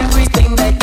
everything that